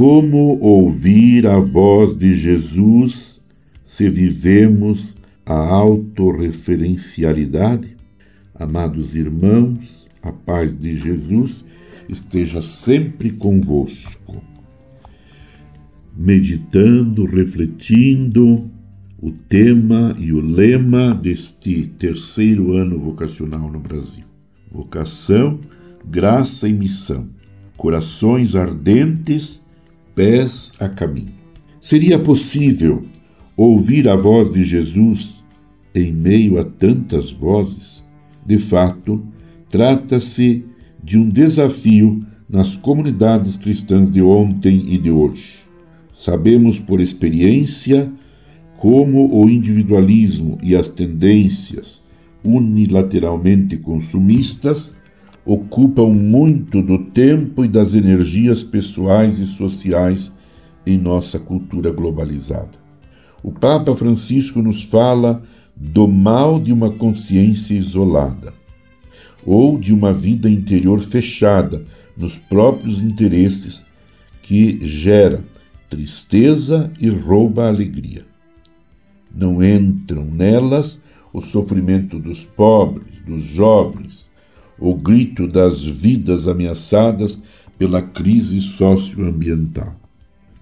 Como ouvir a voz de Jesus se vivemos a autorreferencialidade? Amados irmãos, a paz de Jesus esteja sempre convosco. Meditando, refletindo o tema e o lema deste terceiro ano vocacional no Brasil: vocação, graça e missão, corações ardentes, pés a caminho. Seria possível ouvir a voz de Jesus em meio a tantas vozes? De fato, trata-se de um desafio nas comunidades cristãs de ontem e de hoje. Sabemos por experiência como o individualismo e as tendências unilateralmente consumistas ocupam muito do tempo e das energias pessoais e sociais em nossa cultura globalizada. O Papa Francisco nos fala do mal de uma consciência isolada, ou de uma vida interior fechada nos próprios interesses, que gera tristeza e rouba a alegria. Não entram nelas o sofrimento dos pobres, dos jovens, o grito das vidas ameaçadas pela crise socioambiental.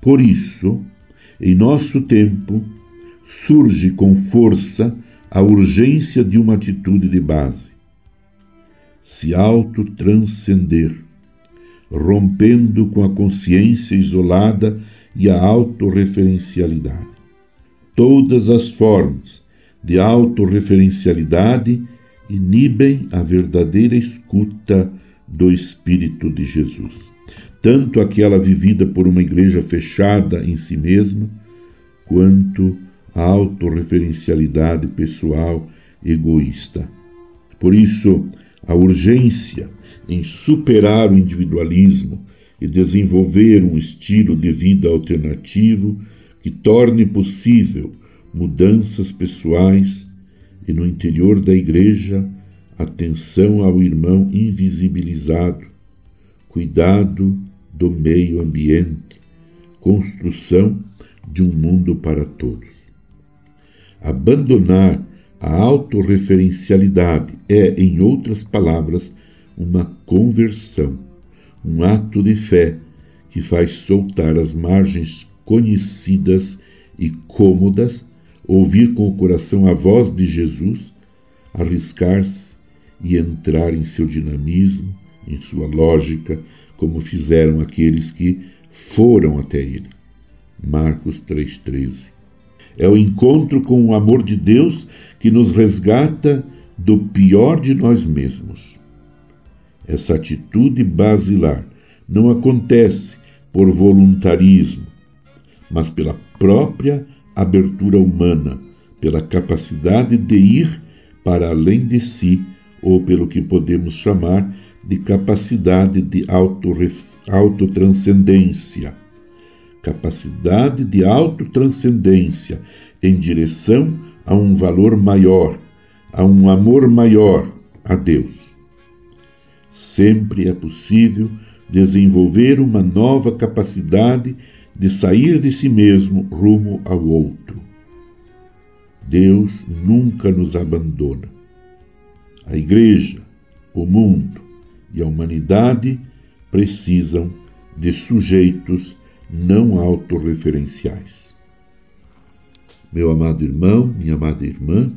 Por isso, em nosso tempo, surge com força a urgência de uma atitude de base. Se autotranscender, rompendo com a consciência isolada e a autorreferencialidade. Todas as formas de autorreferencialidade inibem a verdadeira escuta do Espírito de Jesus, tanto aquela vivida por uma igreja fechada em si mesma, quanto a autorreferencialidade pessoal egoísta. Por isso, a urgência em superar o individualismo e desenvolver um estilo de vida alternativo que torne possível mudanças pessoais e no interior da igreja atenção ao irmão invisibilizado, cuidado do meio ambiente, construção de um mundo para todos. Abandonar a autorreferencialidade é, em outras palavras, uma conversão, um ato de fé que faz soltar as margens conhecidas e cômodas, ouvir com o coração a voz de Jesus, arriscar-se e entrar em seu dinamismo, em sua lógica, como fizeram aqueles que foram até ele. Marcos 3,13. É o encontro com o amor de Deus que nos resgata do pior de nós mesmos. Essa atitude basilar não acontece por voluntarismo, mas pela própria abertura humana, pela capacidade de ir para além de si, ou pelo que podemos chamar de capacidade de autotranscendência capacidade de autotranscendência em direção a um valor maior, a um amor maior a Deus. Sempre é possível desenvolver uma nova capacidade de sair de si mesmo rumo ao outro. Deus nunca nos abandona. A Igreja, o mundo e a humanidade precisam de sujeitos não autorreferenciais. Meu amado irmão, minha amada irmã,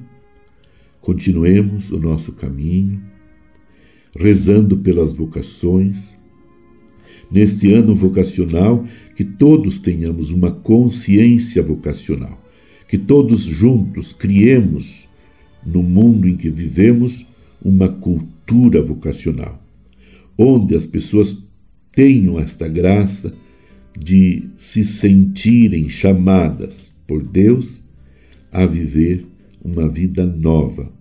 continuemos o nosso caminho, rezando pelas vocações. Neste ano vocacional, que todos tenhamos uma consciência vocacional, que todos juntos criemos no mundo em que vivemos uma cultura vocacional, onde as pessoas tenham esta graça de se sentirem chamadas por Deus a viver uma vida nova,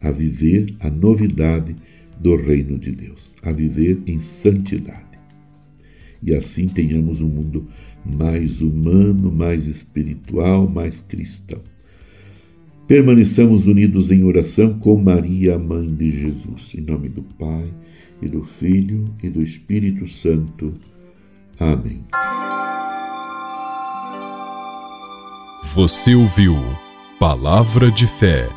a viver a novidade do reino de Deus, a viver em santidade e assim tenhamos um mundo mais humano, mais espiritual, mais cristão. Permaneçamos unidos em oração com Maria, mãe de Jesus, em nome do Pai e do Filho e do Espírito Santo. Amém. Você ouviu Palavra de Fé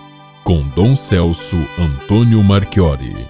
com Dom Celso Antônio Marchiori.